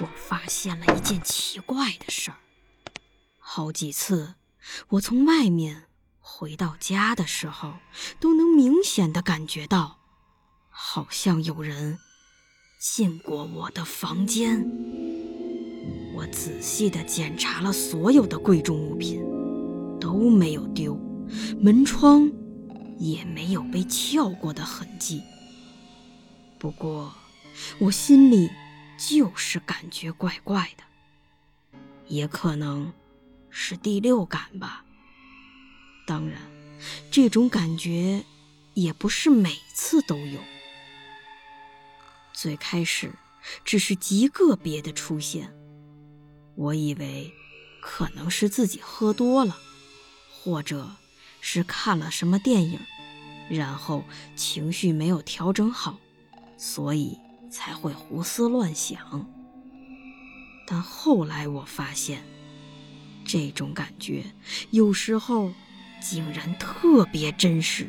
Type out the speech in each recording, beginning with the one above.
我发现了一件奇怪的事儿。好几次，我从外面回到家的时候，都能明显的感觉到，好像有人进过我的房间。我仔细的检查了所有的贵重物品，都没有丢，门窗也没有被撬过的痕迹。不过，我心里……就是感觉怪怪的，也可能是第六感吧。当然，这种感觉也不是每次都有。最开始只是极个别的出现，我以为可能是自己喝多了，或者是看了什么电影，然后情绪没有调整好，所以。才会胡思乱想，但后来我发现，这种感觉有时候竟然特别真实。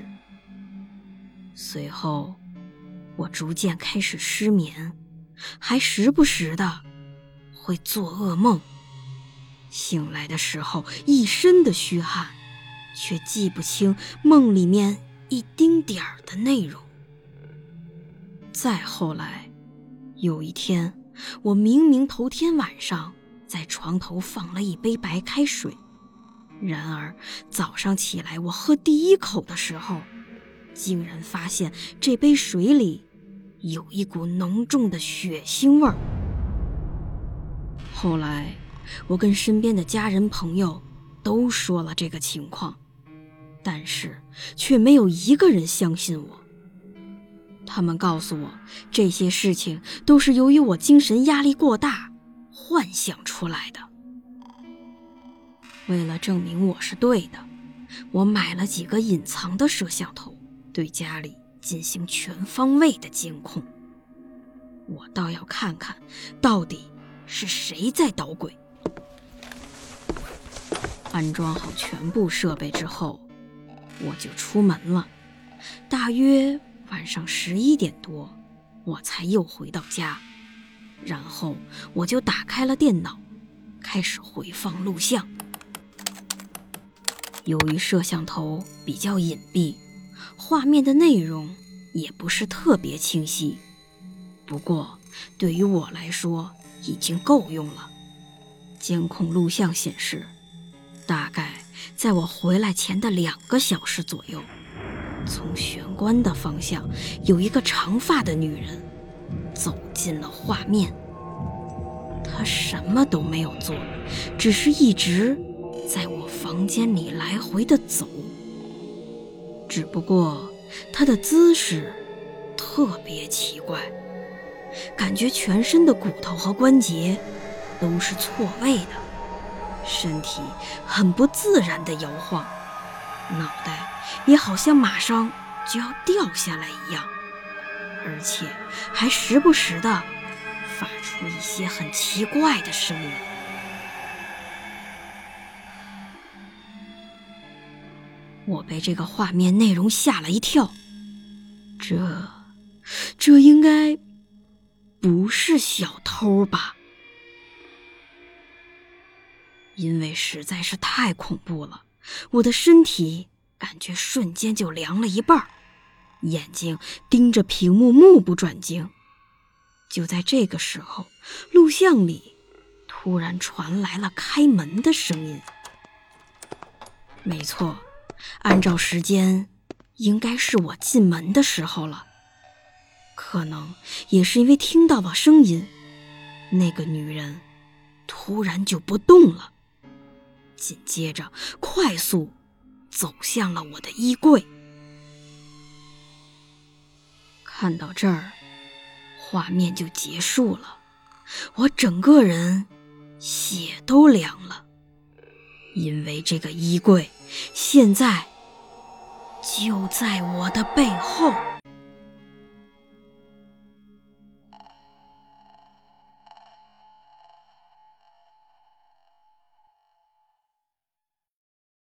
随后，我逐渐开始失眠，还时不时的会做噩梦。醒来的时候一身的虚汗，却记不清梦里面一丁点儿的内容。再后来。有一天，我明明头天晚上在床头放了一杯白开水，然而早上起来我喝第一口的时候，竟然发现这杯水里有一股浓重的血腥味儿。后来，我跟身边的家人朋友都说了这个情况，但是却没有一个人相信我。他们告诉我，这些事情都是由于我精神压力过大幻想出来的。为了证明我是对的，我买了几个隐藏的摄像头，对家里进行全方位的监控。我倒要看看，到底是谁在捣鬼。安装好全部设备之后，我就出门了，大约。晚上十一点多，我才又回到家，然后我就打开了电脑，开始回放录像。由于摄像头比较隐蔽，画面的内容也不是特别清晰，不过对于我来说已经够用了。监控录像显示，大概在我回来前的两个小时左右。从玄关的方向，有一个长发的女人走进了画面。她什么都没有做，只是一直在我房间里来回的走。只不过她的姿势特别奇怪，感觉全身的骨头和关节都是错位的，身体很不自然的摇晃。脑袋也好像马上就要掉下来一样，而且还时不时的发出一些很奇怪的声音。我被这个画面内容吓了一跳，这，这应该不是小偷吧？因为实在是太恐怖了。我的身体感觉瞬间就凉了一半，眼睛盯着屏幕，目不转睛。就在这个时候，录像里突然传来了开门的声音。没错，按照时间，应该是我进门的时候了。可能也是因为听到了声音，那个女人突然就不动了。紧接着，快速走向了我的衣柜。看到这儿，画面就结束了。我整个人血都凉了，因为这个衣柜现在就在我的背后。